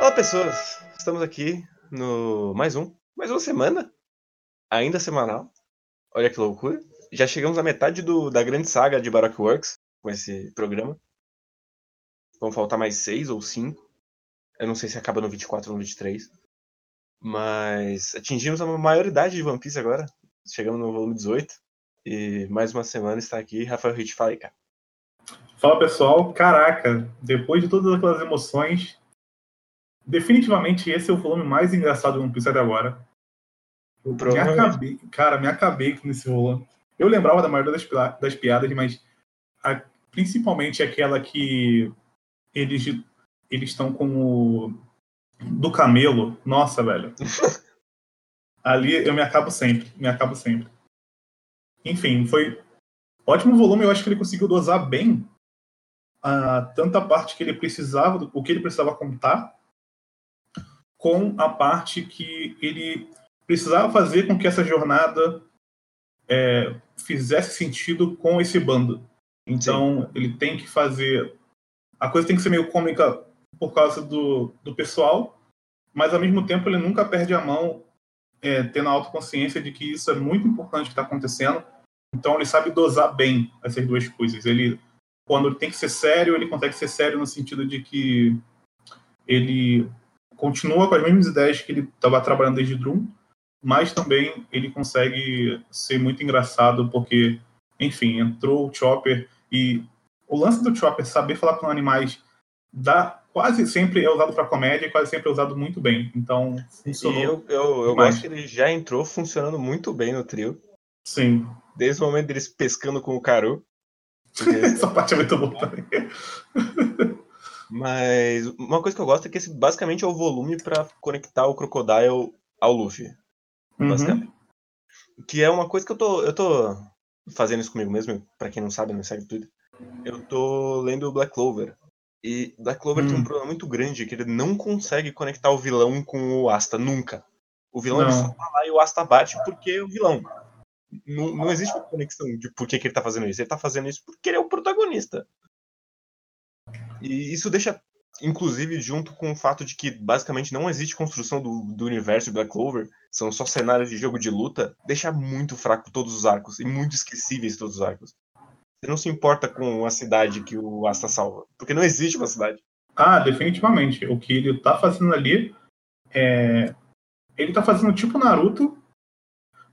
Olá, pessoas! Estamos aqui no mais um, mais uma semana, ainda semanal. Olha que loucura. Já chegamos à metade do, da grande saga de Baroque Works com esse programa. Vão faltar mais seis ou cinco. Eu não sei se acaba no 24 ou no 23. Mas atingimos a maioridade de One Piece agora. Chegamos no volume 18. E mais uma semana está aqui. Rafael Hit, fala aí, cara. Fala pessoal, caraca, depois de todas aquelas emoções, definitivamente esse é o volume mais engraçado do One Piece até agora. Eu me acabei, cara, me acabei com esse volume. Eu lembrava da maioria das, das piadas, mas a, principalmente aquela que eles eles estão com o do camelo. Nossa, velho. Ali eu me acabo sempre, me acabo sempre. Enfim, foi ótimo volume. Eu acho que ele conseguiu dosar bem a, tanta parte que ele precisava, o que ele precisava contar, com a parte que ele precisava fazer com que essa jornada é, fizesse sentido com esse bando. Então, Sim. ele tem que fazer. A coisa tem que ser meio cômica por causa do, do pessoal, mas ao mesmo tempo ele nunca perde a mão, é, tendo a autoconsciência de que isso é muito importante que está acontecendo. Então, ele sabe dosar bem essas duas coisas. Ele quando ele tem que ser sério, ele consegue ser sério no sentido de que ele continua com as mesmas ideias que ele estava trabalhando desde Drum, mas também ele consegue ser muito engraçado porque, enfim, entrou o Chopper e o lance do Chopper saber falar com animais dá quase sempre é usado para comédia e quase sempre é usado muito bem. Então, funcionou. E eu, eu, eu acho que ele já entrou funcionando muito bem no trio. Sim. Desde o momento deles pescando com o Caru. Essa parte é muito boa também. Mas uma coisa que eu gosto é que esse basicamente é o volume para conectar o Crocodile ao Luffy. Uhum. Basicamente. Que é uma coisa que eu tô, eu tô fazendo isso comigo mesmo, para quem não sabe, não segue tudo. Eu tô lendo o Black Clover. E Black Clover tem um hum. problema muito grande, que ele não consegue conectar o vilão com o Asta, nunca. O vilão ele só tá lá e o Asta bate porque é o vilão. Não, não existe uma conexão de por que, que ele tá fazendo isso. Ele tá fazendo isso porque ele é o protagonista. E isso deixa, inclusive, junto com o fato de que basicamente não existe construção do, do universo Black Clover, são só cenários de jogo de luta, deixa muito fraco todos os arcos e muito esquecíveis todos os arcos. Você não se importa com a cidade que o Asta salva, porque não existe uma cidade. Ah, definitivamente. O que ele tá fazendo ali é. Ele tá fazendo tipo Naruto,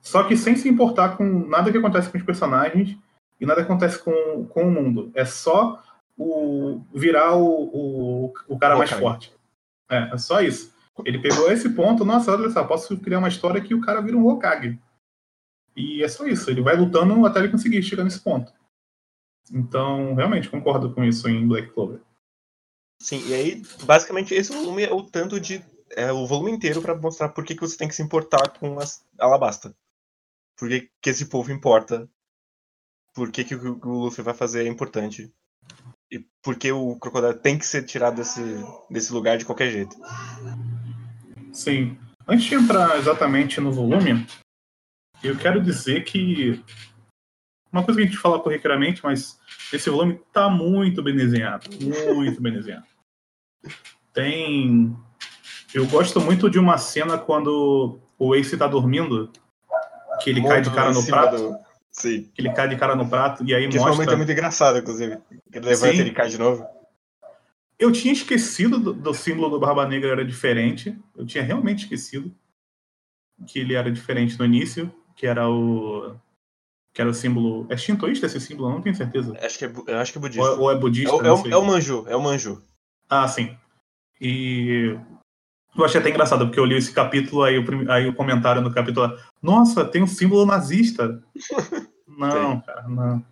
só que sem se importar com nada que acontece com os personagens e nada acontece com, com o mundo. É só o virar o, o, o cara mais forte. É, é só isso. Ele pegou esse ponto, nossa, olha só, posso criar uma história que o cara vira um Hokage. E é só isso, ele vai lutando até ele conseguir chegar nesse ponto. Então, realmente, concordo com isso em Black Clover. Sim, e aí, basicamente, esse volume é o tanto de. É o volume inteiro para mostrar por que, que você tem que se importar com as Alabasta por que, que esse povo importa, por que, que o, o Luffy vai fazer é importante. E por que o Crocodile tem que ser tirado desse, desse lugar de qualquer jeito. Sim. Antes de entrar exatamente no volume, eu quero dizer que uma coisa que a gente fala corriqueiramente, mas esse volume está muito bem desenhado, muito bem desenhado. Tem, eu gosto muito de uma cena quando o Ace está dormindo que ele cai de cara no prato. Do... Sim. Que ele cai de cara no prato e aí que mostra. Esse momento é muito engraçado, inclusive. Que ele levanta e ele cai de novo. Eu tinha esquecido do, do, símbolo do Barba Negra era diferente. Eu tinha realmente esquecido que ele era diferente no início, que era o que era o símbolo. É shintoísta esse símbolo? Eu não tenho certeza. Acho que é, eu acho que é budista. Ou, ou é budista? É, é, é o manju, é o manju. Ah, sim. E eu achei até engraçado, porque eu li esse capítulo, aí o, aí o comentário no capítulo Nossa, tem um símbolo nazista. não, cara, não.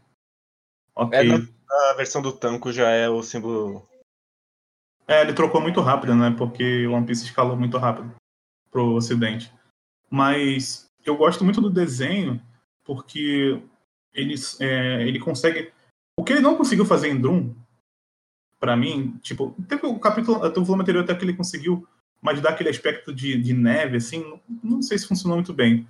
Ok. É, a versão do Tanco já é o símbolo. É, ele trocou muito rápido, né? Porque o One Piece escalou muito rápido pro ocidente. Mas eu gosto muito do desenho porque ele, é, ele consegue. O que ele não conseguiu fazer em Drum, para mim, tipo, teve o capítulo, o volume anterior até que ele conseguiu mas dá aquele aspecto de, de neve, assim, não sei se funcionou muito bem,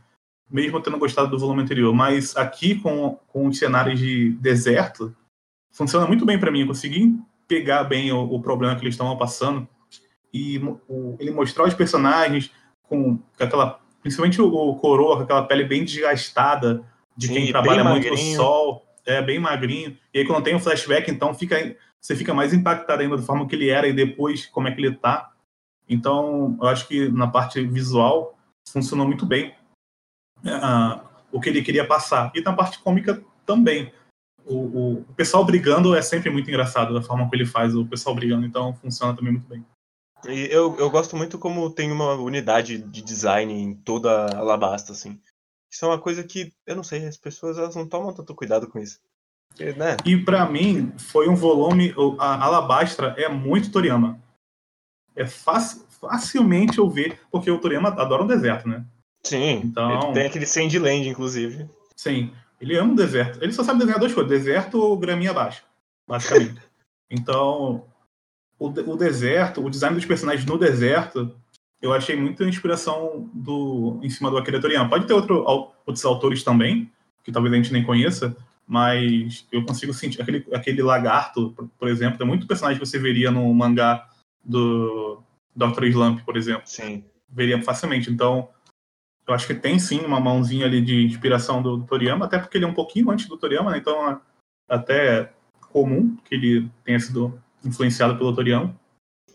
mesmo tendo gostado do volume anterior. Mas aqui, com, com os cenários de deserto, funciona muito bem para mim. Eu consegui pegar bem o, o, problema que eles estavam passando. e o, ele mostrar os personagens com, com aquela. Principalmente o, o Coroa, com aquela pele bem desgastada de Sim, quem trabalha muito no sol, é bem magrinho. E aí, quando tem um flashback, então fica, você fica mais impactado ainda da forma que ele era e depois como é que ele tá. Então, eu acho que na parte visual funcionou muito bem uh, o que ele queria passar. E na parte cômica também. O, o, o, pessoal brigando é sempre muito engraçado da forma que ele faz o pessoal brigando, então funciona também muito bem. E eu, eu gosto muito como tem uma unidade de design em toda a Alabasta, assim. Isso é uma coisa que, eu não sei, as pessoas elas não tomam tanto cuidado com isso. Porque, né? E para mim, foi um volume. A Alabastra é muito Toriyama. É fácil, facilmente eu ver, porque o Toriyama adora o deserto, né? Sim. Então, tem aquele Sandland, inclusive. Sim. Ele ama o deserto. Ele só sabe desenhar duas coisas: deserto ou graminha baixa, basicamente. então, o, o deserto, o design dos personagens no deserto, eu achei muita inspiração do, em cima do Akira Toriyama. Pode ter outro, outros autores também, que talvez a gente nem conheça, mas eu consigo sentir. Aquele, aquele lagarto, por exemplo, tem muito personagem que você veria no mangá do Dr. Slump, por exemplo. Sim. Veria facilmente. Então, eu acho que tem sim uma mãozinha ali de inspiração do, Toriyama, até porque ele é um pouquinho antes do Toriyama, né? então é até comum que ele tenha sido influenciado pelo Toriyama.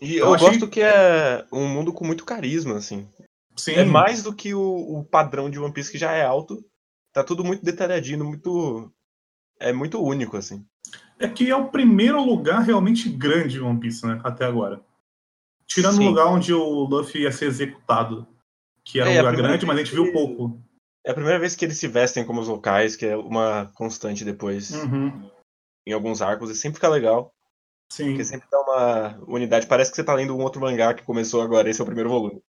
E eu, eu achei... gosto que é um mundo com muito carisma, assim. Sim. É mais do que o, o, padrão de One Piece que já é alto. Tá tudo muito detalhadinho, muito. É muito único, assim. É que é o primeiro lugar realmente grande de One Piece, né? Até agora. Tirando o lugar onde o Luffy ia ser executado que era é, um lugar grande, mas a gente viu pouco. É a primeira vez que eles se vestem como os locais, que é uma constante depois. Uhum. Em alguns arcos, e sempre fica legal. Sim. Porque sempre dá uma unidade. Parece que você tá lendo um outro mangá que começou agora, esse é o primeiro volume.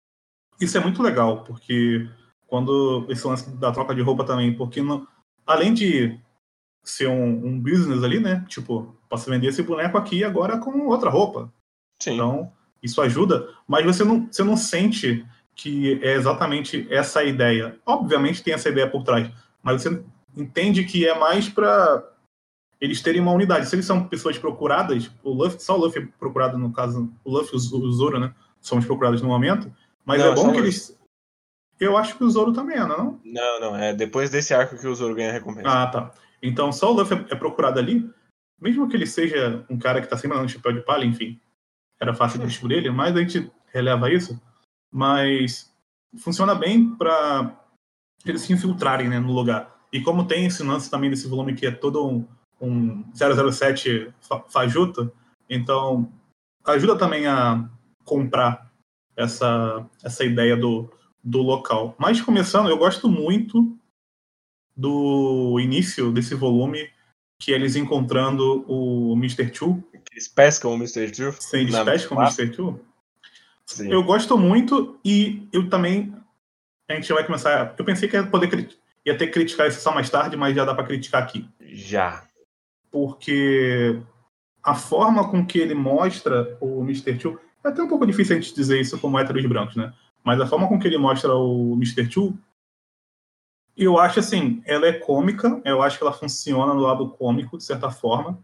Isso é muito legal, porque quando esse lance da troca de roupa também, porque não, além de ser um, um, business ali, né? Tipo, posso vender esse boneco aqui agora com outra roupa. Sim. Então, isso ajuda, mas você não, você não sente que é exatamente essa ideia. Obviamente tem essa ideia por trás, mas você entende que é mais para eles terem uma unidade. Se eles são pessoas procuradas, o Luffy, só o Luffy é procurado no caso, o Luffy e o Zoro, né? Somos procurados no momento, mas não, é bom que eles. Eu acho que o Zoro também é, não? Não, não. É depois desse arco que o Zoro ganha a recompensa. Ah, tá. Então só o Luffy é procurado ali, mesmo que ele seja um cara que tá sempre no chapéu de palha, enfim, era fácil de descobrir mas a gente releva isso mas funciona bem para eles se infiltrarem né, no lugar. E como tem esse lance também desse volume que é todo um, um 007 fajuto, então ajuda também a comprar essa, essa ideia do, do local. Mas começando, eu gosto muito do início desse volume, que é eles encontrando o Mr. Two. Eles pescam o Mr. Two? Sim, eles pescam o Mr. Two. Sim. Eu gosto muito e eu também. A gente vai começar. Eu pensei que ia poder ia ter que criticar isso só mais tarde, mas já dá para criticar aqui. Já. Porque a forma com que ele mostra o Mr. Two. É até um pouco difícil a gente dizer isso como héteros brancos, né? Mas a forma com que ele mostra o Mr. Two, eu acho assim, ela é cômica, eu acho que ela funciona no lado cômico, de certa forma.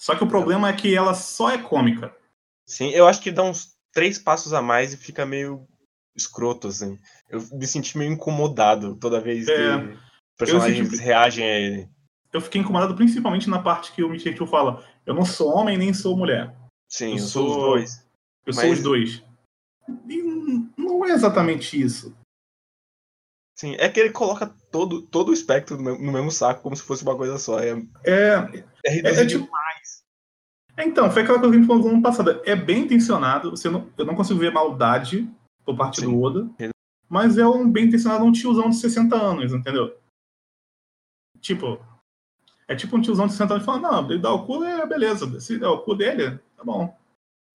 Só que o problema é que ela só é cômica. Sim, eu acho que dá uns três passos a mais e fica meio escroto, assim. Eu me senti meio incomodado toda vez é, que personagens senti... reagem a ele. Eu fiquei incomodado principalmente na parte que o Mr. fala: Eu não sou homem nem sou mulher. Sim, eu, eu sou, os dois. Eu Mas... sou os dois. E não é exatamente isso. Sim, é que ele coloca todo, todo o espectro no mesmo saco, como se fosse uma coisa só. É, é, é, é, é tipo, então, foi aquela coisa que a gente falou no ano passado. É bem intencionado, você não, eu não consigo ver maldade por parte Sim. do Oda, mas é um bem intencionado um tiozão de 60 anos, entendeu? Tipo, é tipo um tiozão de 60 anos falando, não, ele dá o cu, é beleza. Se der o cu dele, tá bom.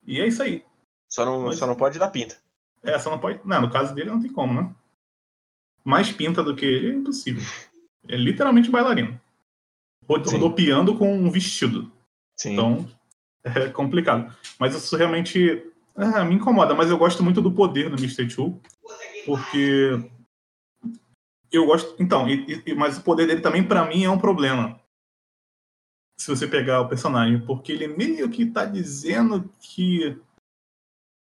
E é isso aí. Só não, mas, só não pode dar pinta. É, só não pode. Não, no caso dele não tem como, né? Mais pinta do que ele é impossível. É literalmente bailarino. Rodopiando com um vestido. Sim. Então, é complicado. Mas isso realmente é, me incomoda. Mas eu gosto muito do poder do Mr. Two, porque eu gosto. Então, e, e, mas o poder dele também, para mim, é um problema. Se você pegar o personagem, porque ele meio que tá dizendo que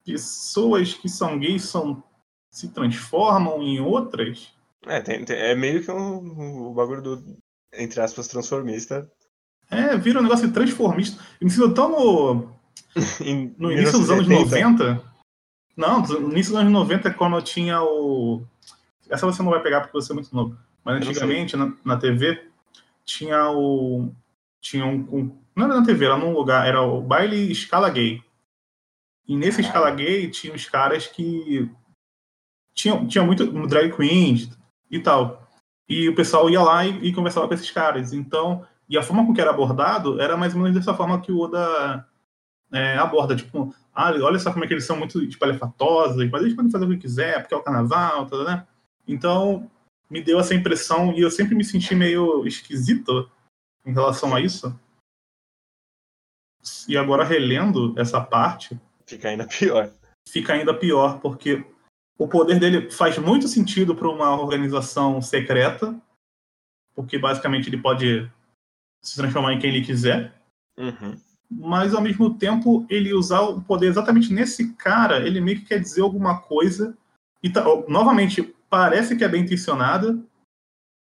pessoas que são gays são, se transformam em outras. É, tem, tem, é meio que um, um bagulho do, entre aspas, transformista. É, vira um negócio transformista. Eu me sinto tão no, no início dos anos 90. Não, no início dos anos 90 é quando tinha o. Essa você não vai pegar porque você é muito novo. Mas antigamente, na, na TV, tinha o. Tinha um, um, Não era na TV, era num lugar, era o baile escala gay. E nesse escala gay tinha os caras que. Tinha, tinha muito drag queens e tal. E o pessoal ia lá e, e conversava com esses caras. Então, e a forma com que era abordado era mais ou menos dessa forma que o Oda é, aborda. Tipo, ah, olha só como é que eles são muito espalhafatosos, tipo, mas eles podem fazer o que quiser, porque é o carnaval, tá, né? Então, me deu essa impressão e eu sempre me senti meio esquisito em relação a isso. E agora relendo essa parte. Fica ainda pior. Fica ainda pior, porque o poder dele faz muito sentido para uma organização secreta, porque basicamente ele pode se transformar em quem ele quiser. Uhum. Mas ao mesmo tempo, ele usar o poder exatamente nesse cara, ele meio que quer dizer alguma coisa. E tá, novamente, parece que é bem intencionada,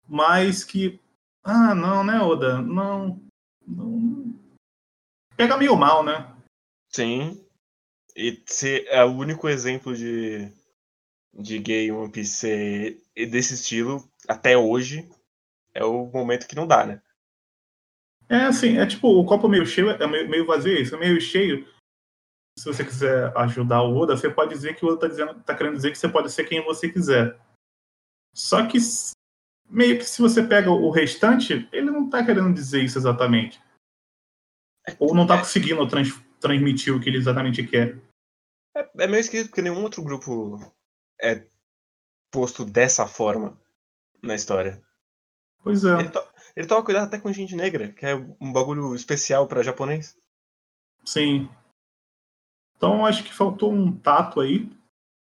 mas que. Ah, não, né, Oda? Não. não... Pega meio mal, né? Sim. E se é o único exemplo de, de gay One Piece desse estilo, até hoje, é o momento que não dá, né? É assim, é tipo, o copo meio cheio é meio, meio vazio, isso é meio cheio. Se você quiser ajudar o Oda, você pode dizer que o Oda tá, dizendo, tá querendo dizer que você pode ser quem você quiser. Só que meio que se você pega o restante, ele não tá querendo dizer isso exatamente. Ou não tá conseguindo trans, transmitir o que ele exatamente quer. É, é meio esquisito porque nenhum outro grupo é posto dessa forma na história. Pois é. Ele, to ele toma cuidado até com gente negra, que é um bagulho especial para japonês. Sim. Então acho que faltou um tato aí.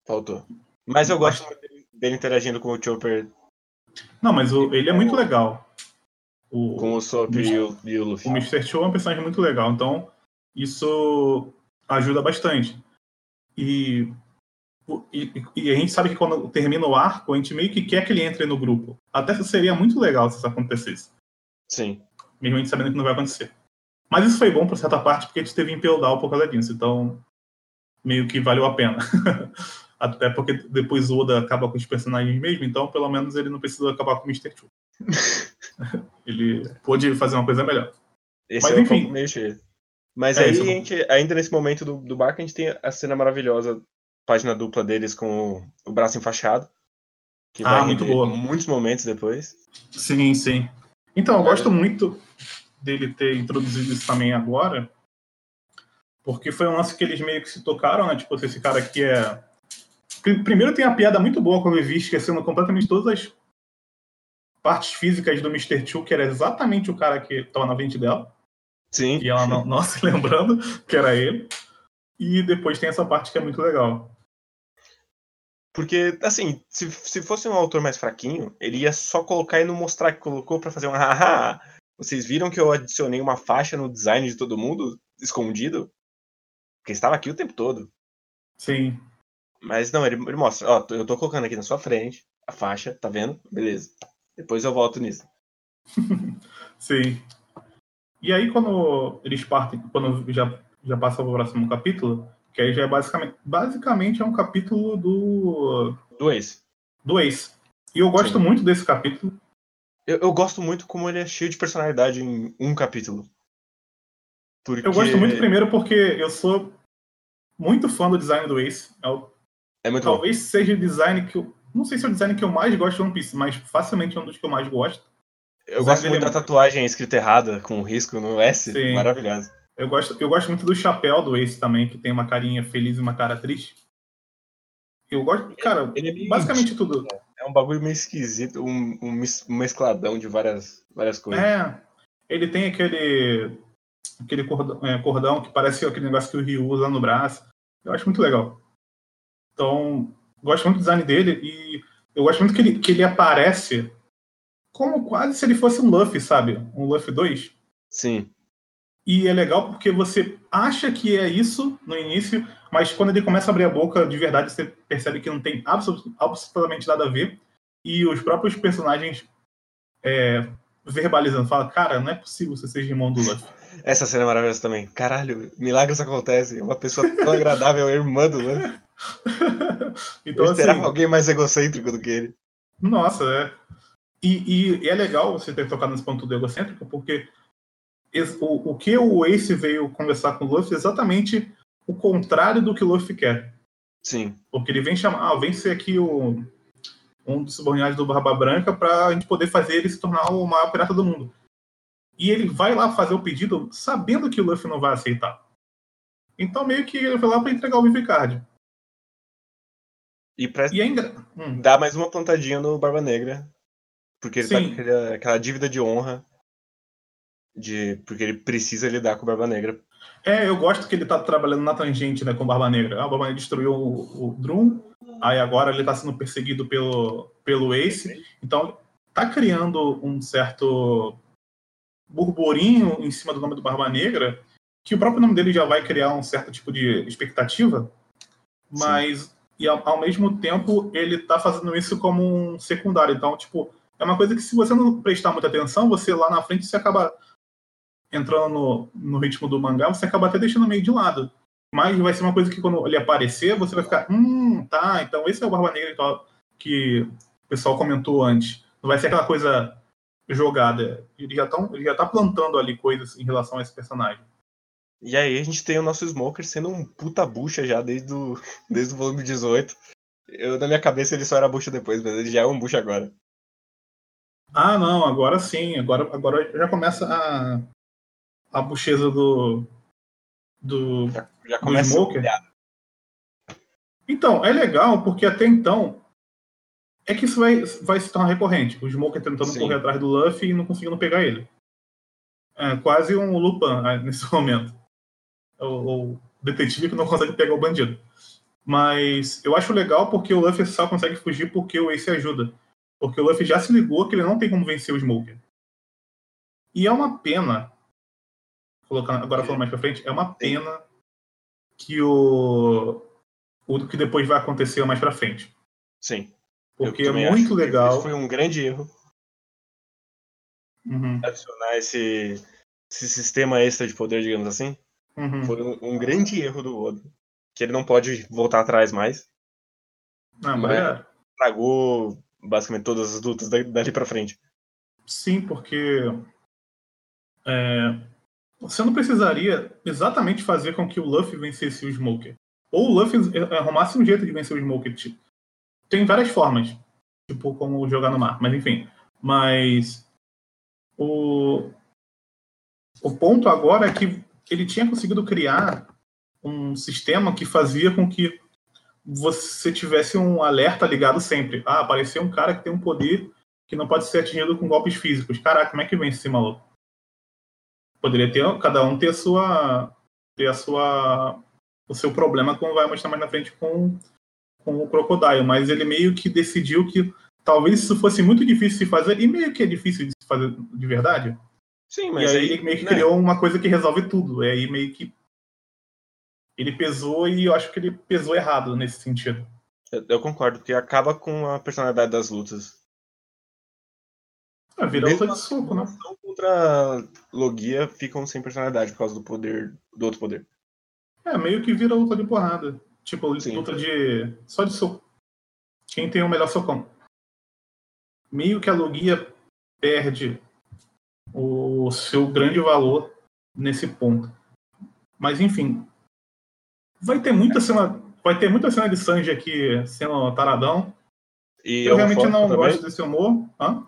Faltou. Mas eu gosto dele interagindo com o Chopper. Não, mas o, ele é muito legal. O, com o Sop e o, e o Luffy. O Mr. Cho é um personagem muito legal, então isso ajuda bastante. E, e, e, a gente sabe que quando termina o arco, a gente meio que quer que ele entre no grupo. Até seria muito legal se isso acontecesse. Sim. Mesmo a gente sabendo que não vai acontecer. Mas isso foi bom por certa parte, porque a gente teve Impel por causa disso. Então, meio que valeu a pena. Até porque depois o Oda acaba com os personagens mesmo, então pelo menos ele não precisa acabar com o Mr. Two. ele pôde fazer uma coisa melhor. Esse Mas é enfim. Mas é, aí, a gente, ainda nesse momento do, do barco, a gente tem a cena maravilhosa, página dupla deles com o, o braço enfaixado. Que ah, muito boa. Muitos momentos depois. Sim, sim. Então, eu gosto muito dele ter introduzido isso também agora, porque foi um lance que eles meio que se tocaram, né? Tipo, esse cara aqui é Primeiro tem a piada muito boa quando eu vi esquecendo completamente todas as partes físicas do Mr. Chu, que era exatamente o cara que estava na frente dela. Sim. E ela não, não se lembrando que era ele. E depois tem essa parte que é muito legal. Porque, assim, se, se fosse um autor mais fraquinho, ele ia só colocar e não mostrar que colocou para fazer um haha. Vocês viram que eu adicionei uma faixa no design de todo mundo, escondido? Porque estava aqui o tempo todo. Sim. Mas não, ele, ele mostra, ó, eu tô colocando aqui na sua frente a faixa, tá vendo? Beleza. Depois eu volto nisso. Sim. E aí quando eles partem, quando já, já passa pro próximo capítulo, que aí já é basicamente, basicamente é um capítulo do... Do Ace. Do Ace. E eu gosto Sim. muito desse capítulo. Eu, eu, gosto muito como ele é cheio de personalidade em um capítulo. Porque... Eu gosto muito primeiro porque eu sou muito fã do design do Ace. É é muito Talvez bom. seja o design que eu. Não sei se é o design que eu mais gosto de One Piece, mas facilmente é um dos que eu mais gosto. Eu gosto muito da tatuagem escrita errada, com risco no S. Sim. Maravilhosa. Eu gosto, eu gosto muito do chapéu do Ace também, que tem uma carinha feliz e uma cara triste. Eu gosto, cara, ele é basicamente tudo. É um bagulho meio esquisito, um, um mescladão de várias, várias coisas. É, ele tem aquele aquele cordão, é, cordão que parece aquele negócio que o Ryu usa no braço. Eu acho muito legal. Então, gosto muito do design dele e eu gosto muito que ele, que ele aparece como quase se ele fosse um Luffy, sabe? Um Luffy 2. Sim. E é legal porque você acha que é isso no início, mas quando ele começa a abrir a boca de verdade, você percebe que não tem absolutamente nada a ver. E os próprios personagens é, verbalizando, fala, cara, não é possível você ser irmão do Luffy. Essa cena é maravilhosa também. Caralho, milagres acontecem. Uma pessoa tão agradável é irmã do Luffy. então, Eu esperava assim, alguém mais egocêntrico do que ele. Nossa, é. E, e, e, é legal você ter tocado nesse ponto do egocêntrico, porque o, o que o Ace veio conversar com o Luffy é exatamente o contrário do que o Luffy quer. Sim. Porque ele vem chamar, ah, vem ser aqui o, um dos subordinados do Barba Branca para a gente poder fazer ele se tornar o maior pirata do mundo. E ele vai lá fazer o pedido sabendo que o Luffy não vai aceitar. Então meio que ele foi lá para entregar o Vivicard. E, pra... e ainda hum. dá mais uma plantadinha no Barba Negra. Porque ele tá Sim. tá com aquela, aquela dívida de honra de porque ele precisa lidar com o Barba Negra. É, eu gosto que ele tá trabalhando na tangente, né, com o Barba Negra. Ah, o Barba Negra destruiu o, o Drum, aí agora ele tá sendo perseguido pelo, pelo Ace. Então, tá criando um certo burburinho em cima do nome do Barba Negra, que o próprio nome dele já vai criar um certo tipo de expectativa, mas Sim. e ao, ao, mesmo tempo ele tá fazendo isso como um secundário. Então, tipo, é uma coisa que se você não prestar muita atenção, você lá na frente você acaba entrando no, no ritmo do mangá, você acaba até deixando meio de lado. Mas vai ser uma coisa que quando ele aparecer, você vai ficar, hum, tá, então esse é o Barba Negra que o pessoal comentou antes. Não vai ser aquela coisa jogada. Ele já, tão, ele já tá plantando ali coisas em relação a esse personagem. E aí a gente tem o nosso Smoker sendo um puta bucha já desde o, desde o volume 18. Eu, na minha cabeça ele só era bucha depois, mas ele já é um bucha agora. Ah, não, agora sim. Agora, agora já começa a, a bucheza do. do. Já, já do Smoker. Então, é legal, porque até então. É que isso vai, vai se tornar recorrente. O Smoker tentando Sim. correr atrás do Luffy e não conseguindo pegar ele. É quase um Lupin ah, nesse momento. O, o detetive que não consegue pegar o bandido. Mas eu acho legal porque o Luffy só consegue fugir porque o Ace ajuda. Porque o Luffy já se ligou que ele não tem como vencer o Smoker. E é uma pena colocando, agora falando mais pra frente, é uma pena que o, o que depois vai acontecer mais pra frente. Sim. Porque é muito legal. Foi um grande erro uhum. adicionar esse, esse sistema extra de poder, digamos assim. Uhum. Foi um, um, grande erro do Oda. Que ele não pode voltar atrás mais. Não, mas é. Tragou basicamente todas as lutas dali pra frente. Sim, porque é, você não precisaria exatamente fazer com que o Luffy vencesse o Smoker. Ou o Luffy arrumasse um jeito de vencer o Smoker. Tipo, tem várias formas, tipo como jogar no mar, mas enfim. Mas o, o ponto agora é que ele tinha conseguido criar um sistema que fazia com que você tivesse um alerta ligado sempre. Ah, apareceu um cara que tem um poder que não pode ser atingido com golpes físicos. Caraca, como é que vence esse maluco? Poderia ter cada um ter a sua ter a sua o seu problema como vai mostrar mais na frente com com o Crocodile, mas ele meio que decidiu que talvez isso fosse muito difícil de fazer e meio que é difícil de se fazer de verdade. Sim, mas e aí, ele meio que né? criou uma coisa que resolve tudo. E aí meio que ele pesou e eu acho que ele pesou errado nesse sentido. Eu, eu concordo, porque acaba com a personalidade das lutas. É, vira luta de soco, né? Contra Logia ficam sem personalidade por causa do poder do outro poder. É, meio que vira luta de porrada. Tipo, Sim. luta de. só de soco. Quem tem o melhor socão. Meio que a Logia perde o seu grande valor nesse ponto. Mas enfim. Vai ter muita cena. Vai ter muita cena de Sanji aqui sendo taradão. E eu realmente não também? gosto desse humor. Hã?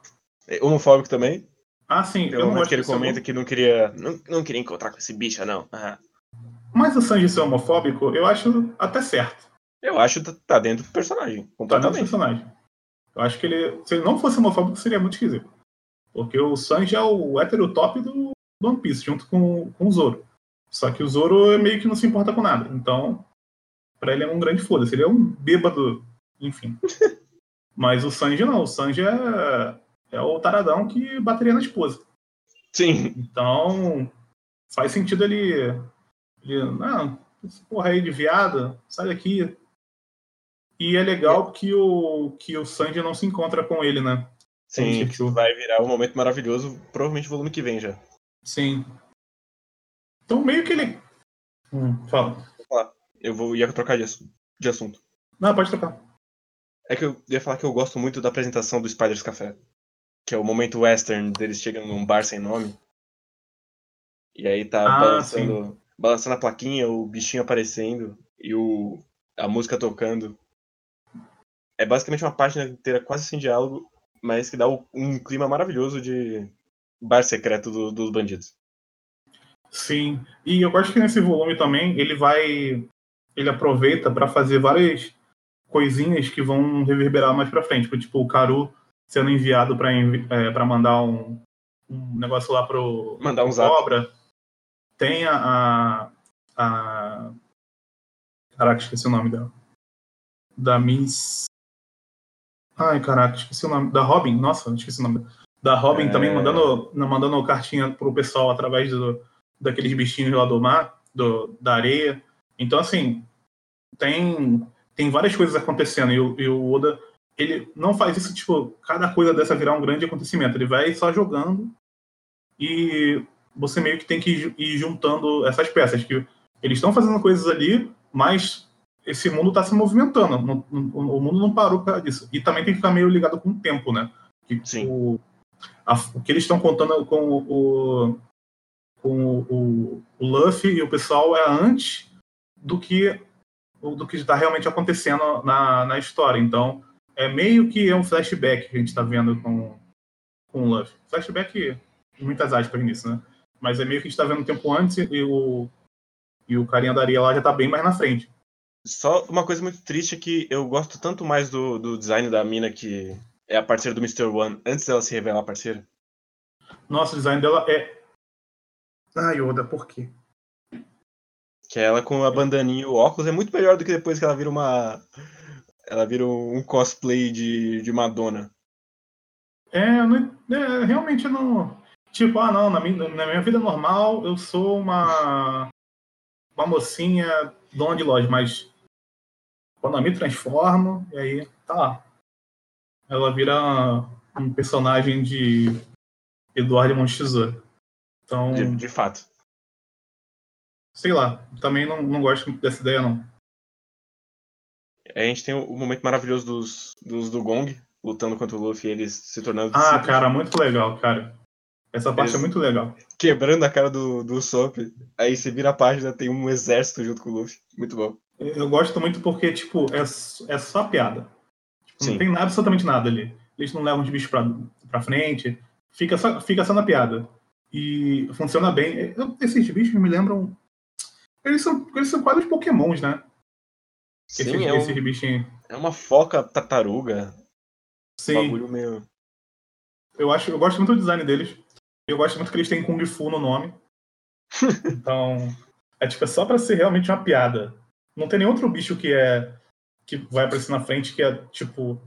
Homofóbico também? Ah, sim. eu não gosto que ele comenta que não queria, não, não queria encontrar com esse bicho, não. Ah. Mas o Sanji ser homofóbico, eu acho até certo. Eu acho que tá dentro do personagem, completamente. Tá dentro do personagem. Eu acho que ele, se ele não fosse homofóbico, seria muito esquisito. Porque o Sanji é o hétero top do, do One Piece, junto com, com o Zoro. Só que o Zoro meio que não se importa com nada. Então, para ele é um grande foda-se. Ele é um bêbado, enfim. Mas o Sanji não. O Sanji é é o taradão que bateria na esposa. Sim. Então, faz sentido ele. ele não, esse porra aí de viado, sai daqui. E é legal é. que o, que o Sanji não se encontra com ele, né? Sim, que vai virar um momento maravilhoso, provavelmente o volume que vem já. Sim. Então meio que ele. Hum, fala. Eu vou, ia trocar de assunto. Não, pode trocar. É que eu ia falar que eu gosto muito da apresentação do Spiders Café. Que é o momento western deles chegando num bar sem nome. E aí tá ah, balançando, balançando a plaquinha, o bichinho aparecendo e o, a música tocando. É basicamente uma página inteira quase sem diálogo, mas que dá um clima maravilhoso de bar secreto do, dos bandidos. Sim, e eu acho que nesse volume também ele vai. Ele aproveita para fazer várias coisinhas que vão reverberar mais para frente. Tipo, o Caru sendo enviado para é, mandar um, um negócio lá pro mandar um zap. obra tem a, a, a. Caraca, esqueci o nome dela. Da Miss. Ai, caraca, esqueci o nome. Da Robin, nossa, esqueci o nome. Da Robin é... também mandando, mandando cartinha pro pessoal através do, daqueles bichinhos lá do mar, do, da areia. Então, assim, tem, tem várias coisas acontecendo. E o, e o Oda, ele não faz isso, tipo, cada coisa dessa virar um grande acontecimento. Ele vai só jogando e você meio que tem que ir juntando essas peças, que eles estão fazendo coisas ali, mas esse mundo está se movimentando, o mundo não parou por causa disso. E também tem que ficar meio ligado com o tempo, né? Que, Sim. O, a, o que eles estão contando com o, com o, o Luffy e o pessoal é antes do que do que está realmente acontecendo na, na história. Então, é meio que é um flashback que a gente está vendo com, com o Luffy. Flashback, muitas aspas nisso, né? Mas é meio que a gente tá vendo um tempo antes e o, e o carinha da areia lá já tá bem mais na frente. Só uma coisa muito triste é que eu gosto tanto mais do, do design da mina que é a parceira do Mr. One, antes dela se revelar parceira. Nossa, o design dela é. Ai, Oda, por quê? Que ela com a bandaninha e o óculos é muito melhor do que depois que ela vira uma. Ela vira um cosplay de, de Madonna. É, não, é, realmente não. Tipo, ah, não, na minha, na minha vida normal eu sou uma, uma mocinha dona de loja, mas quando eu me transformo, e aí, tá. Ela vira um personagem de Eduardo Montesouro. Então. De, de, fato. Sei lá, também não, não gosto muito dessa ideia, não. A gente tem o momento maravilhoso dos, dos do Gong, lutando contra o Luffy e eles se tornando. Ah, cara, muito legal, cara. Essa parte Eles é muito legal. Quebrando a cara do, do Sop. Aí você vira a página, tem um exército junto com o Luffy. Muito bom. Eu gosto muito porque, tipo, é, é só piada. Tipo, não tem nada, absolutamente nada ali. Eles não levam os bichos pra, pra frente. Fica só, fica só na piada. E funciona bem. Esses bichos me lembram. Eles são, eles são quase os pokémons, né? Sim, esses, é, um, esses bichinhos. é uma foca tartaruga. Sim. Um bagulho meio. Eu, acho, eu gosto muito do design deles. Eu gosto muito que eles têm Kung Fu no nome. então, é tipo, é só pra ser realmente uma piada. Não tem nenhum outro bicho que é. que vai aparecer na frente que é, tipo.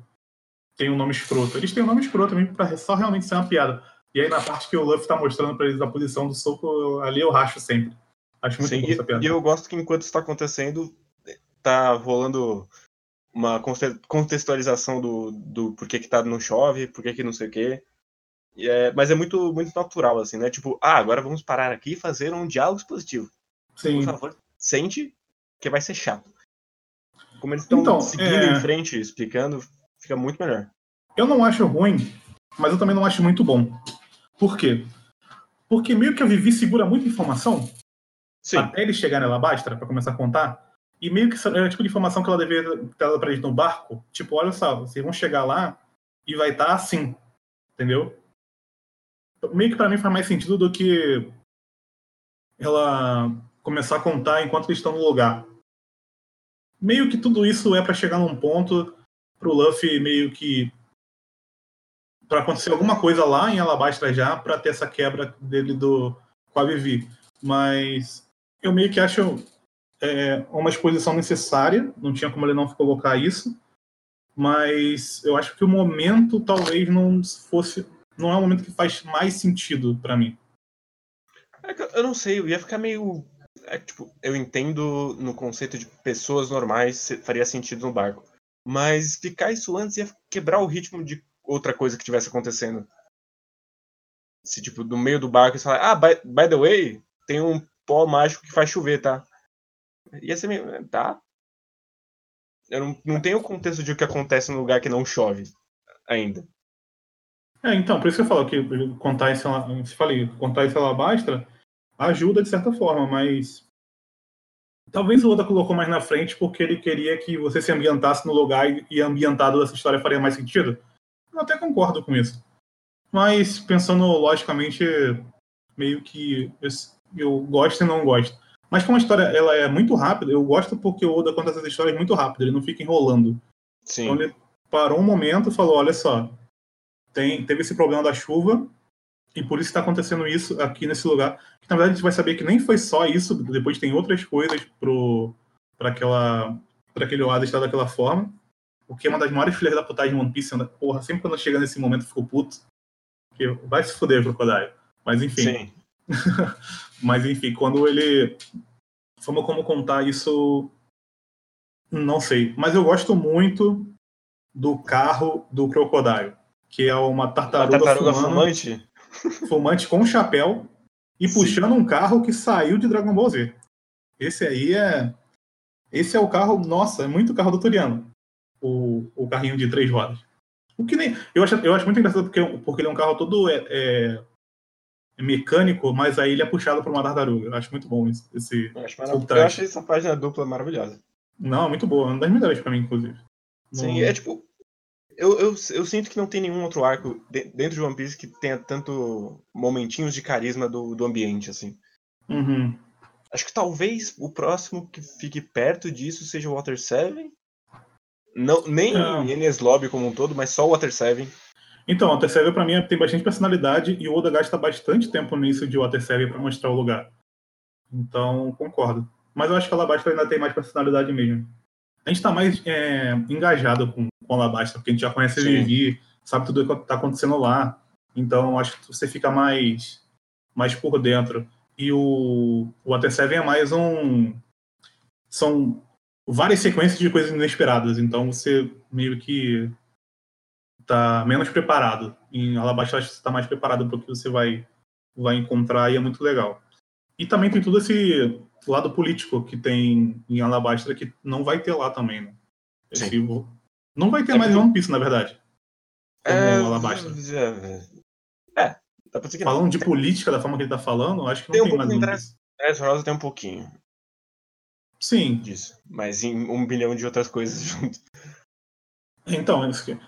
tem um nome escroto. Eles têm um nome escroto também pra só realmente ser uma piada. E aí, na parte que o Luffy tá mostrando pra eles a posição do soco, ali eu racho sempre. Acho muito Sim, bom essa piada. E eu gosto que enquanto isso tá acontecendo, tá rolando uma contextualização do, do porquê que tá não chove, porquê que não sei o quê. É, mas é muito, muito natural, assim, né? Tipo, ah, agora vamos parar aqui e fazer um diálogo expositivo. Sim. Por favor, sente que vai ser chato. Como eles estão então, seguindo é... em frente, explicando, fica muito melhor. Eu não acho ruim, mas eu também não acho muito bom. Por quê? Porque meio que a Vivi segura muita informação Sim. até eles chegarem lá Bastra para começar a contar. E meio que é o tipo de informação que ela deveria ter para eles no barco. Tipo, olha só, vocês vão chegar lá e vai estar tá assim. Entendeu? meio que para mim faz mais sentido do que ela começar a contar enquanto eles estão no lugar. Meio que tudo isso é para chegar num ponto pro Luffy meio que para acontecer alguma coisa lá em Alabastra já para ter essa quebra dele do com a Vivi. Mas eu meio que acho é, uma exposição necessária, não tinha como ele não colocar isso, mas eu acho que o momento talvez não fosse não é um momento que faz mais sentido para mim. É eu não sei, eu ia ficar meio. É, tipo, eu entendo no conceito de pessoas normais faria sentido no barco. Mas ficar isso antes ia quebrar o ritmo de outra coisa que tivesse acontecendo. Se, tipo, no meio do barco você falar, ah, by, by the way, tem um pó mágico que faz chover, tá? Ia ser meio. Tá? Eu não, não tenho o contexto de o que acontece no lugar que não chove ainda. É, então, por isso que eu falo que contar esse, se falei, contar esse alabastra ajuda de certa forma, mas talvez o Oda colocou mais na frente porque ele queria que você se ambientasse no lugar e ambientado essa história faria mais sentido. Eu até concordo com isso. Mas pensando logicamente, meio que eu, eu gosto e não gosto. Mas como a história ela é muito rápida, eu gosto porque o Oda conta essas histórias muito rápido, ele não fica enrolando. Sim. Então ele parou um momento e falou: olha só, tem, teve esse problema da chuva, e por isso está acontecendo isso aqui nesse lugar. Na verdade, a gente vai saber que nem foi só isso, depois tem outras coisas para aquele lado estar daquela forma. O que é uma das maiores filhas da putagem de One Piece. Porra, sempre quando chega nesse momento eu fico puto. Porque vai se fuder, Crocodile. Mas enfim. Mas enfim, quando ele. Forma como contar isso. Não sei. Mas eu gosto muito do carro do Crocodile. Que é uma tartaruga, uma tartaruga fumante? Fumante com chapéu e Sim. puxando um carro que saiu de Dragon Ball Z. Esse aí é. Esse é o carro, nossa, é muito carro do Toriano. O, o carrinho de três rodas. O que nem. Eu acho, eu acho muito engraçado porque, porque ele é um carro todo é, é mecânico, mas aí ele é puxado por uma tartaruga. Eu acho muito bom esse. esse eu, acho eu essa página dupla maravilhosa. Não, muito boa. Uma das melhores pra mim, inclusive. Sim, no... é tipo. Eu, eu, eu sinto que não tem nenhum outro arco dentro de One Piece que tenha tanto momentinhos de carisma do, do ambiente, assim. Uhum. Acho que talvez o próximo que fique perto disso seja o Water 7. Não, nem é. Enes Lobby como um todo, mas só o Water 7. Então, Water 7 pra mim tem bastante personalidade e o Oda gasta bastante tempo nisso de Water 7 pra mostrar o lugar. Então, concordo. Mas eu acho que a Alabasta ainda tem mais personalidade mesmo. A gente tá mais é, engajado com, com a Alabasta, porque a gente já conhece Sim. Vivi, sabe tudo o que tá acontecendo lá. Então, acho que você fica mais, mais por dentro. E o, o Water 7 é mais um. São várias sequências de coisas inesperadas. Então, você meio que tá menos preparado. Em Alabasta, acho que você tá mais preparado para o que você vai, vai encontrar e é muito legal. E também tem todo esse lado político que tem em Alabasta que não vai ter lá também, né? Esse, não vai ter é mais em One Piece, na verdade. É... Alabasta. É, dá pra dizer que Falando não. de política da forma que ele tá falando, acho que não tem, tem um mais interesse. É, Rosa tem um pouquinho. Sim. Disso. Mas em um bilhão de outras coisas junto. Então,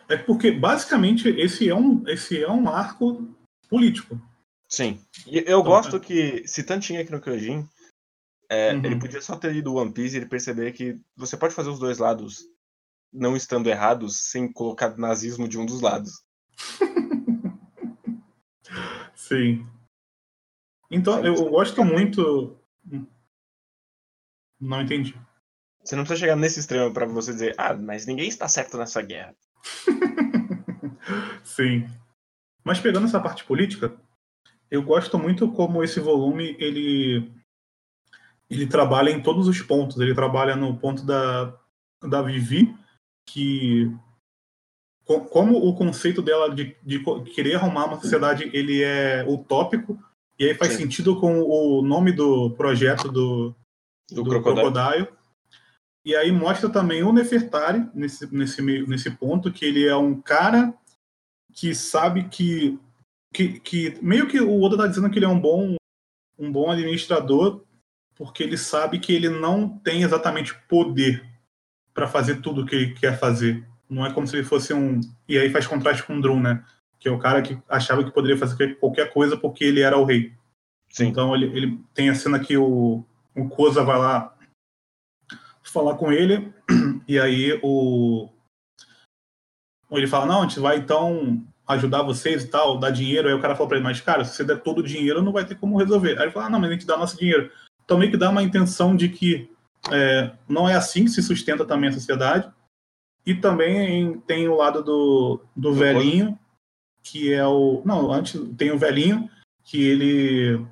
é porque basicamente esse é um, esse é um arco político. Sim. E eu então, gosto é... que, se tinha aqui no Kyojin, é, uhum. ele podia só ter lido One Piece e ele perceber que você pode fazer os dois lados não estando errados sem colocar nazismo de um dos lados. Sim. Então, eu gosto muito. Não entendi. Você não precisa chegar nesse extremo para você dizer, ah, mas ninguém está certo nessa guerra. Sim. Mas pegando essa parte política, eu gosto muito como esse volume ele ele trabalha em todos os pontos. Ele trabalha no ponto da da Vivi, que como o conceito dela de, de querer arrumar uma sociedade ele é utópico e aí faz Sim. sentido com o nome do projeto do, do, do Crocodile. Crocodile. E aí mostra também o Nefertari nesse, nesse, nesse ponto, que ele é um cara que sabe que, que, que meio que o Oda está dizendo que ele é um bom, um bom administrador, porque ele sabe que ele não tem exatamente poder para fazer tudo o que ele quer fazer. Não é como se ele fosse um. E aí faz contraste com o Drum, né? Que é o cara que achava que poderia fazer qualquer coisa porque ele era o rei. Sim. Então ele, ele tem a cena que o, o Koza vai lá falar com ele, e aí o. Ele fala, não, a gente vai então ajudar vocês e tal, dar dinheiro. Aí o cara fala pra ele, mas cara, se você der todo o dinheiro, não vai ter como resolver. Aí ele fala, ah, não, mas a gente dá nosso dinheiro. Então meio que dá uma intenção de que é, não é assim que se sustenta também a sociedade. E também tem o lado do, do velhinho, que é o. Não, antes tem o velhinho, que ele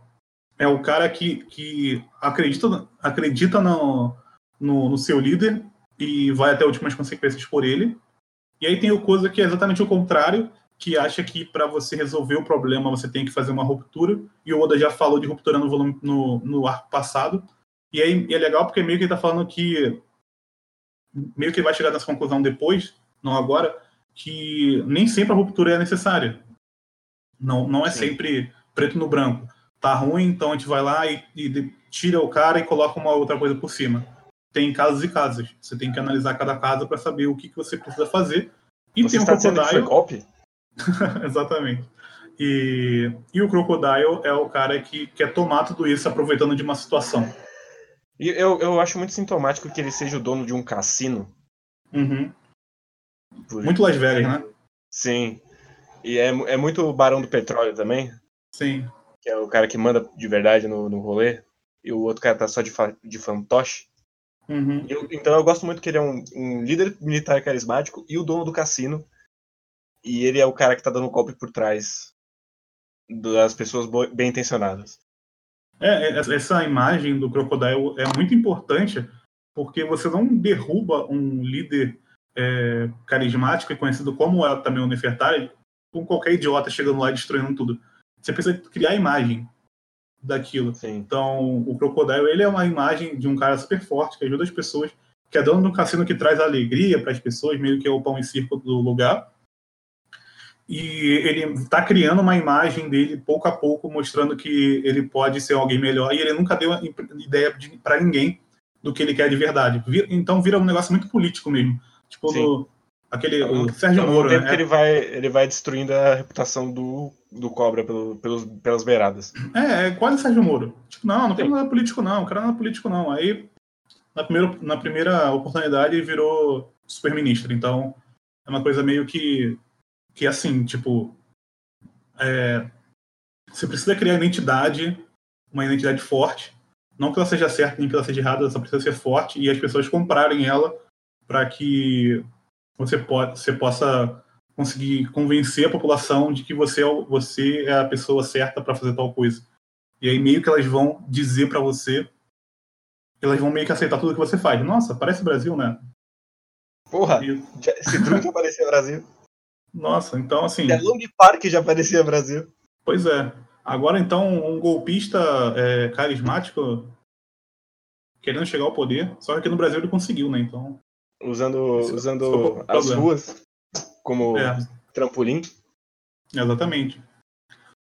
é o cara que, que acredita, acredita no, no, no seu líder e vai até últimas consequências por ele. E aí tem o Koza que é exatamente o contrário, que acha que para você resolver o problema você tem que fazer uma ruptura. E o Oda já falou de ruptura no volume no, no arco passado. E aí e é legal porque meio que ele tá falando que meio que vai chegar nessa conclusão depois, não agora, que nem sempre a ruptura é necessária. Não, não é Sim. sempre preto no branco. Tá ruim, então a gente vai lá e, e tira o cara e coloca uma outra coisa por cima tem casos e casos. Você tem que analisar cada caso para saber o que, que você precisa fazer. E você tem um crocodile. foi golpe? Exatamente. E, e o Crocodile é o cara que quer tomar tudo isso aproveitando de uma situação. E eu, eu acho muito sintomático que ele seja o dono de um cassino. Uhum. Muito Las Vegas, né? Sim. E é, é muito Barão do Petróleo também. Sim. Que é o cara que manda de verdade no, no rolê. E o outro cara tá só de, fa de fantoche. Uhum. Eu, então eu gosto muito que ele é um, um, líder militar carismático e o dono do cassino. E ele é o cara que tá dando um golpe por trás das pessoas bem intencionadas. É, é, essa imagem do Crocodile é muito importante porque você não derruba um líder é, carismático e conhecido como é também o Nefertari com qualquer idiota chegando lá e destruindo tudo. Você precisa criar a imagem daquilo. Sim. Então, o Crocodile, ele é uma imagem de um cara super forte, que ajuda as pessoas, que é dono de um cassino que traz alegria para as pessoas, meio que é o pão e circo do lugar. E ele está criando uma imagem dele pouco a pouco, mostrando que ele pode ser alguém melhor. E ele nunca deu ideia para ninguém do que ele quer de verdade. Então vira um negócio muito político mesmo. Tipo, no, Aquele, o Sérgio Ao Moro, tempo né? que ele vai, ele vai destruindo a reputação do, do Cobra pelo, pelos, pelas beiradas. É, é quase Sérgio Moro. Tipo, não, não tem nada político não, o cara não é político não. Aí, na primeira, na primeira oportunidade, ele virou super-ministro. Então, é uma coisa meio que, que assim, tipo, é, você precisa criar identidade, uma identidade forte. Não que ela seja certa nem que ela seja errada, ela só precisa ser forte e as pessoas comprarem ela para que você, pode, você possa conseguir convencer a população de que você é, você é a pessoa certa para fazer tal coisa. E aí meio que elas vão dizer para você, elas vão meio que aceitar tudo que você faz. Nossa, parece Brasil, né? Porra, e... esse truque aparecia Brasil. Nossa, então assim. É Long Park já aparecia Brasil. Pois é. Agora então um golpista é, carismático querendo chegar ao poder, só que aqui no Brasil ele conseguiu, né? Então usando, usando as ruas como é. trampolim. Exatamente.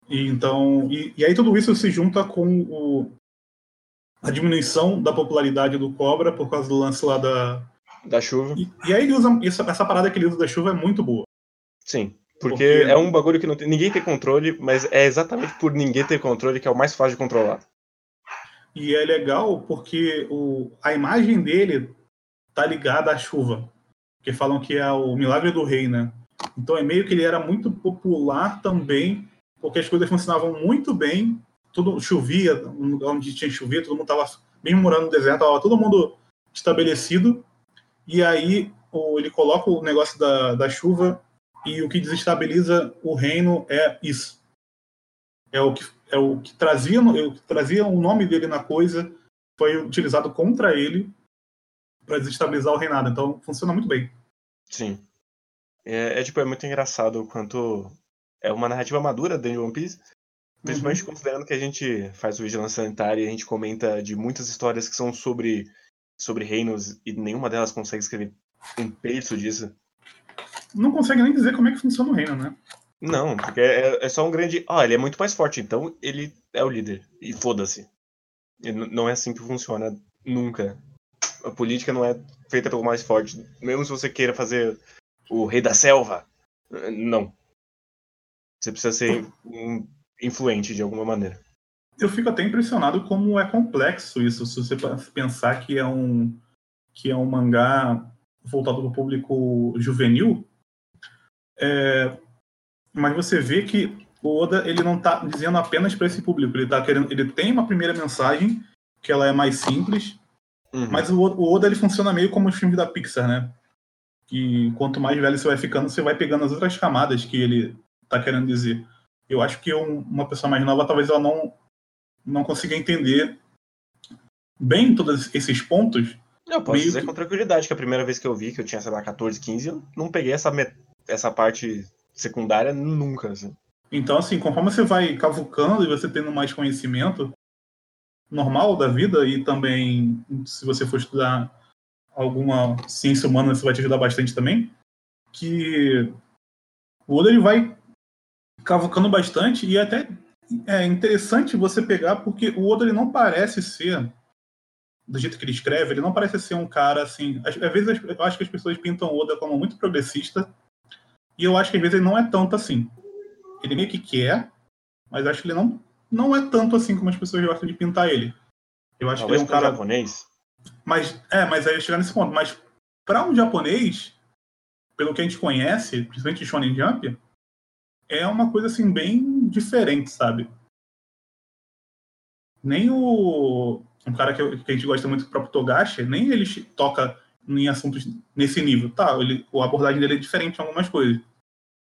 E, então, e, e, aí tudo isso se junta com o, a diminuição da popularidade do Cobra por causa do lance lá da, da chuva. E, e aí ele usa essa, essa parada que ele usa da chuva é muito boa. Sim. Porque, porque, é um bagulho que tem, ninguém tem controle, mas é exatamente por ninguém ter controle que é o mais fácil de controlar. E é legal porque o, a imagem dele tá ligada à chuva, que falam que é o milagre do rei, né? Então é meio que ele era muito popular também, porque as coisas funcionavam muito bem, tudo chovia, onde tinha chovido, todo mundo estava, mesmo morando no deserto, estava todo mundo estabelecido, e aí ele coloca o negócio da, da chuva e o que desestabiliza o reino é isso. É o que, é o que trazia, é o que trazia o nome dele na coisa, foi utilizado contra ele para desestabilizar o reinado. Então funciona muito bem. Sim. É, é, tipo, é muito engraçado o quanto é uma narrativa madura dentro de One Piece. Principalmente uhum. considerando que a gente faz o Vigilância Sanitária e a gente comenta de muitas histórias que são sobre, sobre reinos e nenhuma delas consegue escrever um terço disso. Não consegue nem dizer como é que funciona o reino, né? Não, porque é, é só um grande. Ah, ele é muito mais forte, então ele é o líder. E foda-se. Não é assim que funciona nunca a política não é feita pelo mais forte. Mesmo se você queira fazer o rei da selva, não. Você precisa ser influente de alguma maneira. Eu fico até impressionado como é complexo isso, se você pensar que é um que é um mangá voltado para o público juvenil. É, mas você vê que o Oda ele não está dizendo apenas para esse público, ele tá querendo, ele tem uma primeira mensagem que ela é mais simples, Uhum. Mas o, o Oda ele funciona meio como os filmes da Pixar, né? Que quanto mais velho você vai ficando, você vai pegando as outras camadas que ele tá querendo dizer. Eu acho que um, uma pessoa mais nova, talvez ela não não conseguia entender bem todos esses pontos. Eu posso dizer que... com tranquilidade que a primeira vez que eu vi, que eu tinha, sei lá, 14, 15, eu não peguei essa, met... essa parte secundária nunca, assim. Então, assim, conforme você vai cavucando e você tendo mais conhecimento normal da vida e também, se você for estudar alguma ciência humana, isso vai te ajudar bastante também, que o Oda ele vai cavucando bastante e é até é interessante você pegar porque o Oda ele não parece ser do jeito que ele escreve, ele não parece ser um cara assim. Às, às vezes eu acho que as pessoas pintam o Oda como muito progressista e eu acho que às vezes ele não é tanto assim. Ele meio que quer, mas acho que ele não não é tanto assim como as pessoas gostam de pintar ele. Eu acho Talvez que ele é um cara japonês. Mas é, mas aí chegar nesse ponto, mas para um japonês, pelo que a gente conhece, principalmente Shonen Jump, é uma coisa assim bem diferente, sabe? Nem o um cara que, que a gente gosta muito, o próprio Togashi, nem ele toca em assuntos nesse nível. Tá, ele, a abordagem dele é diferente em algumas coisas.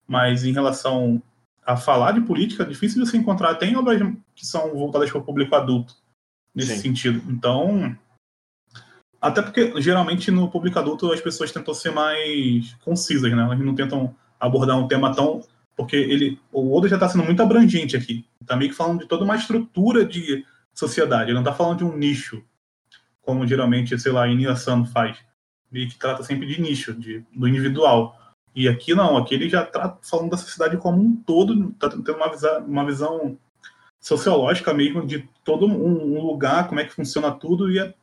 Mas em relação a falar de política, é difícil de você encontrar até em obras que são voltadas para o público adulto, nesse Sim. sentido. Então, até porque geralmente no público adulto as pessoas tentam ser mais concisas, né? Elas não tentam abordar um tema tão porque ele o Oda já está sendo muito abrangente aqui. Está meio que falando de toda uma estrutura de sociedade. Ele não está falando de um nicho, como geralmente, sei lá, Inio Asano faz. Meio que trata sempre de nicho, de, do individual. E aqui não, aqui ele já está falando da sociedade como um todo, está tendo uma visão, uma visão sociológica mesmo de todo um, lugar, como é que funciona tudo, e é,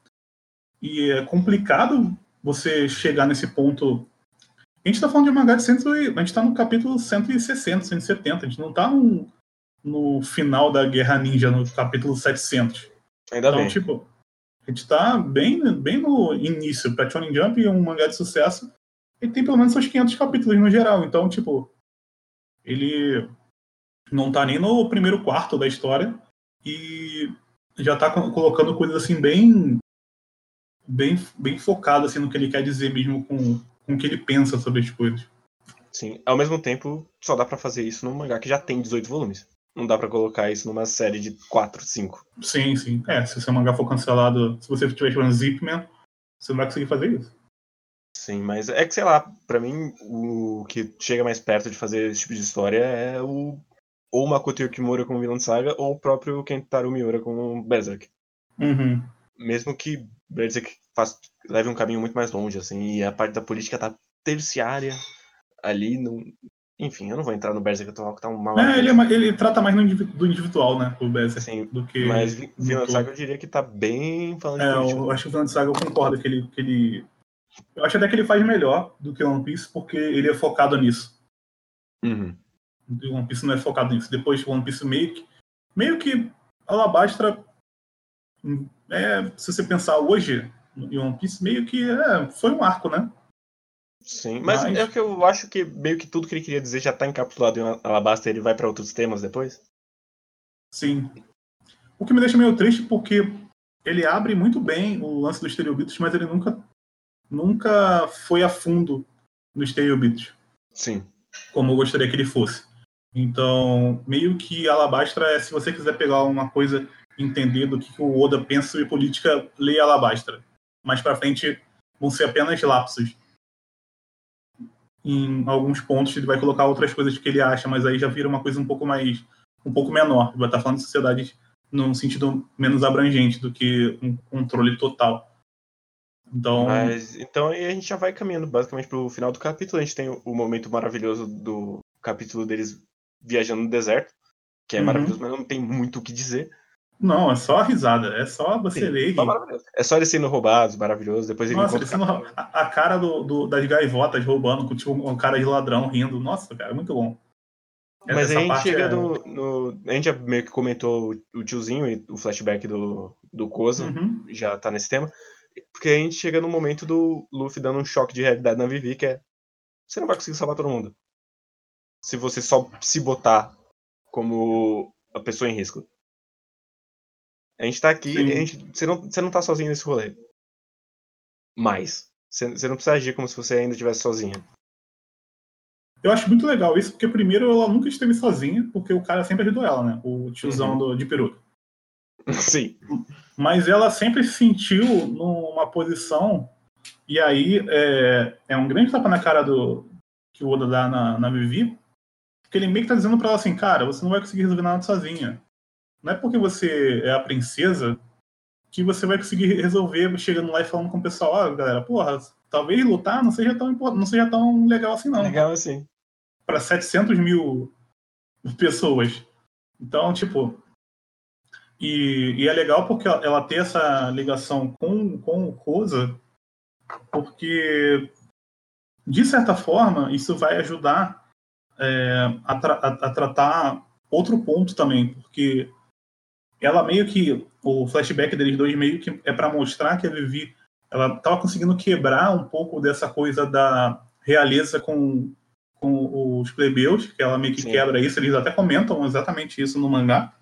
e é complicado você chegar nesse ponto a gente está falando de um mangá de 100, a gente está no capítulo 160, 170, a gente não está no, no, final da Guerra Ninja, no capítulo 700. Ainda então, bem. tipo, a gente está bem, bem no início. Para Shonen Jump, um mangá de sucesso, ele tem pelo menos seus 500 capítulos no geral. Então, tipo, ele não está nem no primeiro quarto da história e já está colocando coisas assim bem bem bem focado assim no que ele quer dizer mesmo com com o que ele pensa sobre as coisas. Sim, ao mesmo tempo, só dá para fazer isso num mangá que já tem 18 volumes. Não dá para colocar isso numa série de 4, 5. Sim, sim. É, se o seu mangá for cancelado, se você estiver jogando Zipman, você não vai conseguir fazer isso. Sim, mas é que, sei lá, para mim, o que chega mais perto de fazer esse tipo de história é o ou Makoto Yukimura como vilão de saga, ou o próprio Kentaro Miura como Berserk. Uhum. Mesmo que Berserk faz, leve um caminho muito mais longe, assim, e a parte da política tá terciária ali, no... enfim, eu não vou entrar no Berserk atual, que tá um mal. É, ele, é, ele, trata mais do individual, né, o Berserk, Sim, do que... Mas Vinland Saga eu diria que tá bem falando é, de política. Eu acho que o Vinland Saga eu concordo que ele, que ele... Eu acho até que ele faz melhor do que One Piece, porque ele é focado nisso. Uhum. O One Piece não é focado nisso. Depois o One Piece meio que... Meio que Alabastra... É, se você pensar hoje, em One Piece meio que é, foi um arco, né? Sim, mas, mas, é que eu acho que meio que tudo que ele queria dizer já tá encapsulado em Alabasta e ele vai para outros temas depois. Sim. O que me deixa meio triste porque ele abre muito bem o lance dos estereobitos, mas ele nunca nunca foi a fundo no estereobitos. Sim. Como eu gostaria que ele fosse. Então, meio que Alabastra é se você quiser pegar uma coisa entender do que o Oda pensa sobre política, leia Alabastra mais para frente vão ser apenas lapsos. Em alguns pontos ele vai colocar outras coisas que ele acha, mas aí já vira uma coisa um pouco mais um pouco menor. Vai estar falando de sociedade num sentido menos abrangente do que um controle total. Então, mas, então a gente já vai caminhando basicamente para o final do capítulo. A gente tem o momento maravilhoso do capítulo deles viajando no deserto, que é uhum. maravilhoso, mas não tem muito o que dizer. Não, é só a risada. É só você ler. É só eles sendo roubados, maravilhoso. Depois ele Nossa, encontra... sendo... a, a, cara do, do, das gaivotas roubando com tipo, um cara de ladrão rindo. Nossa, cara, é muito bom. Mas a gente chega é... no, no, A gente já meio que comentou o tiozinho e o flashback do, do Koza, uhum. já tá nesse tema. Porque a gente chega no momento do Luffy dando um choque de realidade na Vivi, que é. Você não vai conseguir salvar todo mundo. Se você só se botar como a pessoa em risco. A gente tá aqui, a gente, você, não, você não tá sozinho nesse rolê. Mas. Você, você não precisa agir como se você ainda estivesse sozinha. Eu acho muito legal isso, porque primeiro ela nunca esteve sozinha, porque o cara sempre ajudou ela, né? O tiozão uhum. do, de peruca. Sim. Mas ela sempre se sentiu numa posição, e aí é, é um grande tapa na cara do que o Oda dá na, na Vivi, porque ele meio que tá dizendo pra ela assim, cara, você não vai conseguir resolver nada sozinha. Não é porque você é a princesa que você vai conseguir resolver chegando lá e falando com o pessoal, ó, ah, galera, porra, talvez lutar não seja tão não seja tão legal assim não. Legal assim. Para 700 mil pessoas. Então, tipo, e, e, é legal porque ela tem essa ligação com, com o Koza, porque, de certa forma, isso vai ajudar é, a, tra a, a, tratar outro ponto também, porque ela meio que, o flashback deles dois meio que é para mostrar que a Vivi ela estava conseguindo quebrar um pouco dessa coisa da realeza com, com os plebeus, que ela meio que Sim. quebra isso, eles até comentam exatamente isso no mangá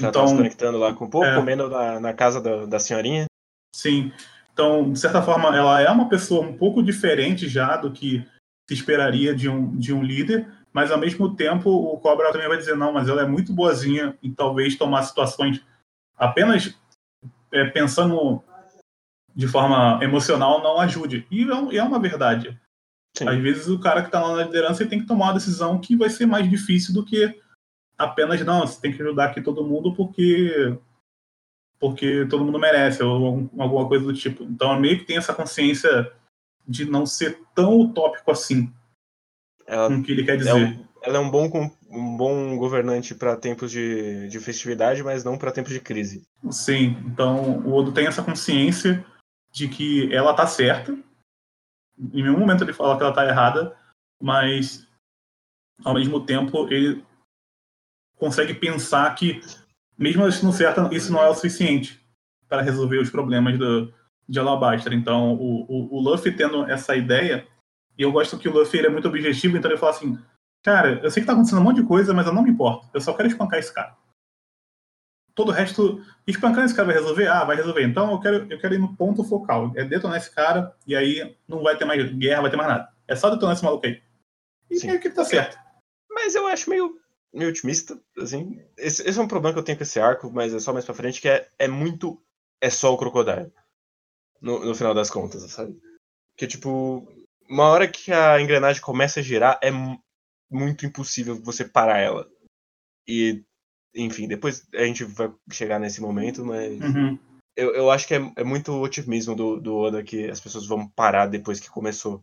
já então, se conectando lá com o povo, é, comendo na, na casa da, da senhorinha. Sim. Então, de certa forma, ela é uma pessoa um pouco diferente já do que se esperaria de um, de um líder, mas ao mesmo tempo o Cobra também vai dizer, não, mas ela é muito boazinha e talvez tomar situações apenas é, pensando de forma emocional não ajude. E é, é uma verdade. Sim. Às vezes o cara que está lá na liderança tem que tomar uma decisão que vai ser mais difícil do que apenas não, você tem que ajudar aqui todo mundo porque porque todo mundo merece ou alguma coisa do tipo. Então, é meio que tem essa consciência de não ser tão utópico assim. Ela, com o que ele quer dizer. É um, ela é um bom, um bom governante para tempos de, de festividade, mas não para tempos de crise. Sim, então o Odo tem essa consciência de que ela tá certa. Em nenhum momento ele fala que ela tá errada, mas ao mesmo tempo ele consegue pensar que, mesmo estando certa, isso não é o suficiente para resolver os problemas do, de Alabastra. Então, o, o, o, Luffy tendo essa ideia, e eu gosto que o Luffy é muito objetivo, então ele fala assim: Cara, eu sei que tá acontecendo um monte de coisa, mas eu não me importo. Eu só quero espancar esse cara. Todo o resto, espancando esse cara vai resolver? Ah, vai resolver. Então eu quero, eu quero ir no ponto focal. É detonar esse cara, e aí não vai ter mais guerra, vai ter mais nada. É só detonar esse maluco aí. E Sim. é que tá certo. Mas eu acho meio meio otimista, assim. Esse, esse, é um problema que eu tenho com esse arco, mas é só mais pra frente, que é, é muito. É só o Crocodile. No, no final das contas, sabe? Que, tipo, uma hora que a engrenagem começa a girar, é muito impossível você parar ela. E, enfim, depois a gente vai chegar nesse momento, mas. Uhum. Eu, eu acho que é, é muito otimismo do, do Oda que as pessoas vão parar depois que começou.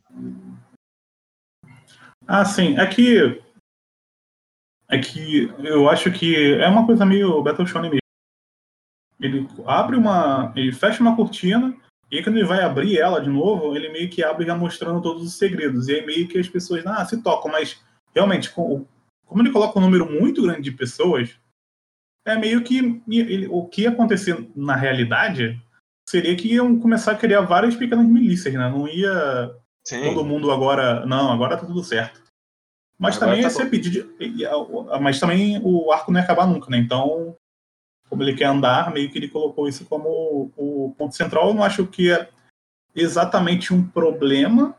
Ah, sim. É que é que eu acho que é uma coisa meio Battle Shonen mesmo. Ele abre uma. Ele fecha uma cortina, e aí quando ele vai abrir ela de novo, ele meio que abre já mostrando todos os segredos. E aí meio que as pessoas ah, se tocam, mas realmente, como ele coloca um número muito grande de pessoas, é meio que ele, o que ia acontecer na realidade seria que iam começar a criar várias pequenas milícias, né? Não ia Sim. todo mundo agora. Não, agora tá tudo certo. Mas Agora também tá esse pedido. Mas também o arco não ia acabar nunca, né? Então, como ele quer andar, meio que ele colocou isso como o ponto central. Eu não acho que é exatamente um problema,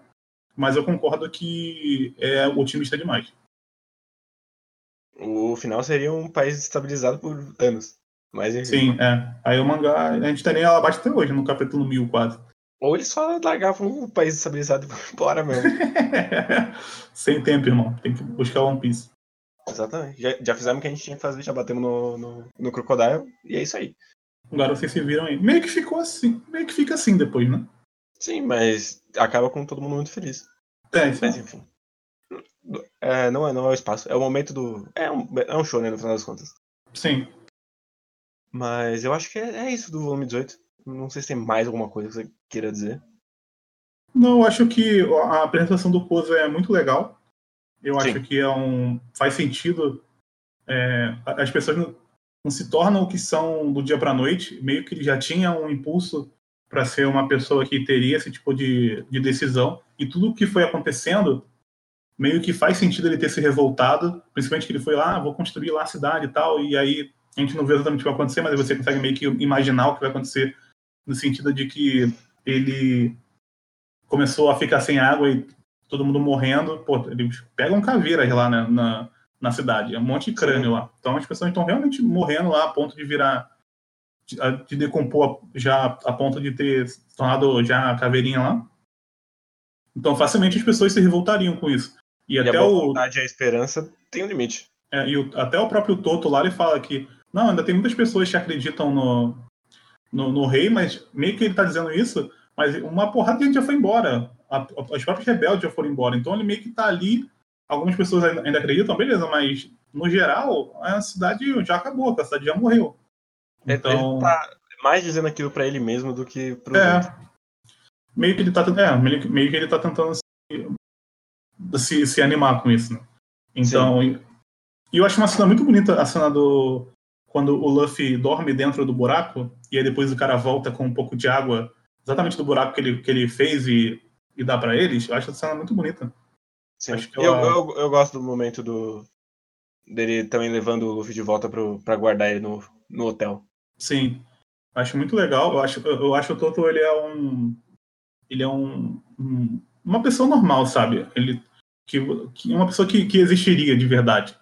mas eu concordo que é otimista demais. O final seria um país estabilizado por anos. Mas, enfim. Sim, é. Aí o mangá, a gente teria ela abaixo até hoje, no capítulo 1000 quase. Ou eles só largavam o país estabilizado e vão embora mesmo. Sem tempo, irmão. Tem que buscar One Piece. Exatamente. Já, já fizemos o que a gente tinha que fazer, já batemos no, no, no Crocodile e é isso aí. Agora vocês se viram aí. Meio que ficou assim. Meio que fica assim depois, né? Sim, mas acaba com todo mundo muito feliz. É, isso mas enfim. É, não, é, não é o espaço. É o momento do. É um, é um show, né, no final das contas. Sim. Mas eu acho que é, é isso do volume 18. Não sei se tem mais alguma coisa que você queira dizer. Não, eu acho que a apresentação do Pozo é muito legal. Eu Sim. acho que é um faz sentido. É, as pessoas não, não, se tornam o que são do dia para noite. Meio que ele já tinha um impulso para ser uma pessoa que teria esse tipo de, de decisão. E tudo o que foi acontecendo meio que faz sentido ele ter se revoltado, principalmente que ele foi lá, ah, vou construir lá a cidade e tal, e aí a gente não vê exatamente o que vai acontecer, mas você consegue meio que imaginar o que vai acontecer no sentido de que ele começou a ficar sem água e todo mundo morrendo. Pô, eles pegam caveiras lá na, na, na cidade, é um monte de crânio Sim. lá. Então as pessoas estão realmente morrendo lá a ponto de virar de decompor já a ponto de ter se tornado já a caveirinha lá. Então, facilmente as pessoas se revoltariam com isso. E, e até a vontade o... e a esperança tem um limite. É, e o, até o próprio Toto lá, ele fala que não, ainda tem muitas pessoas que acreditam no, no, no rei, mas meio que ele está dizendo isso, mas uma porrada de gente já foi embora. A, a, os próprios rebeldes já foram embora. Então ele meio que está ali. Algumas pessoas ainda, acreditam, beleza, mas no geral, a cidade já acabou, a cidade já morreu. Então... Ele tá mais dizendo aquilo para ele mesmo do que pro é, outro. Meio que ele tá, é, meio, que ele tá tentando se, se, se animar com isso, né? Então, e eu acho uma cena muito bonita, a cena do quando o Luffy dorme dentro do buraco e aí depois o cara volta com um pouco de água, exatamente do buraco que ele, que ele fez e, e dá para eles. Eu acho essa cena muito bonita. Sim. eu, eu, eu, eu, gosto do momento do dele também levando o Luffy de volta para guardar ele no, no hotel. Sim, acho muito legal. Eu acho, eu acho o Toto ele é um, ele é um, um uma pessoa normal, sabe? Ele que, que uma pessoa que, que existiria de verdade.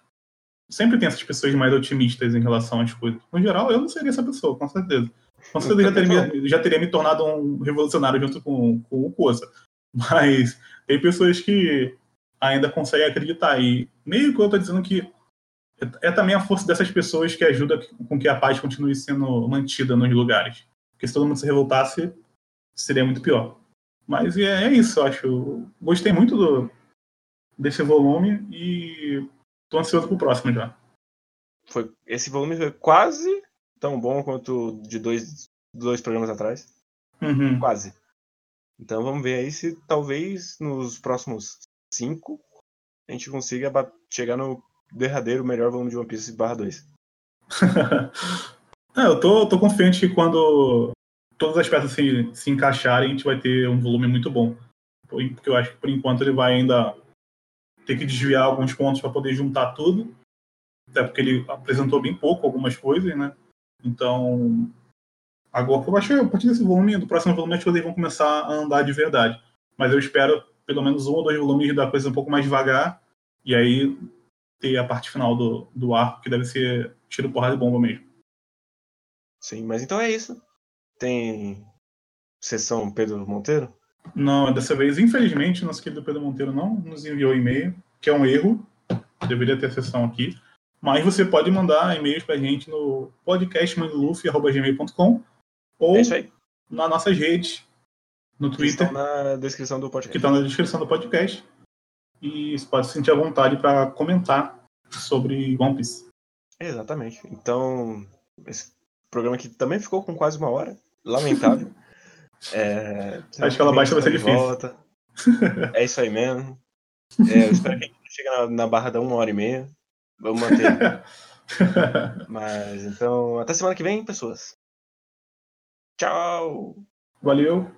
Sempre tem essas pessoas mais otimistas em relação às coisas. No geral, eu não seria essa pessoa, com certeza. Com certeza já teria, já teria me tornado um revolucionário junto com, com o Kosa. Mas tem pessoas que ainda conseguem acreditar. E meio que eu estou dizendo que é também a força dessas pessoas que ajuda com que a paz continue sendo mantida nos lugares. Porque se todo mundo se revoltasse, seria muito pior. Mas é, é isso, eu acho. Gostei muito do, desse volume e tô ansioso pro próximo já. Foi, esse volume foi quase tão bom quanto de dois, dois programas atrás. Uhum. Quase. Então vamos ver aí se talvez nos próximos cinco a gente consiga chegar no derradeiro melhor volume de One Piece barra 2. é, eu tô, tô confiante que quando todas as peças se, se encaixarem, a gente vai ter um volume muito bom. Porque eu acho que por enquanto ele vai ainda ter que desviar alguns pontos para poder juntar tudo. Até porque ele apresentou bem pouco algumas coisas, né? Então, agora eu acho que a partir desse volume, do próximo volume, acho que eles vão começar a andar de verdade. Mas eu espero pelo menos um ou dois volumes da coisa um pouco mais devagar. E aí ter a parte final do, do arco, que deve ser tiro, porrada e bomba mesmo. Sim, mas então é isso. Tem sessão Pedro Monteiro? Não, dessa vez, infelizmente, nosso querido Pedro Monteiro não nos enviou e-mail, que é um erro. Deveria ter sessão aqui. Mas você pode mandar e-mails pra gente no podcastmanluffy.gmail.com ou é nas nossas redes, no Twitter. Que estão na descrição do podcast. Que estão na descrição do podcast e você pode se sentir à vontade para comentar sobre One Piece. Exatamente. Então, esse programa aqui também ficou com quase uma hora. Lamentável. é, Acho que ela baixa vai ser difícil. Volta. É isso aí mesmo. É, eu espero que a gente chegue na, na barra da uma hora e meia. Vamos manter. Mas então, até semana que vem, pessoas. Tchau! Valeu!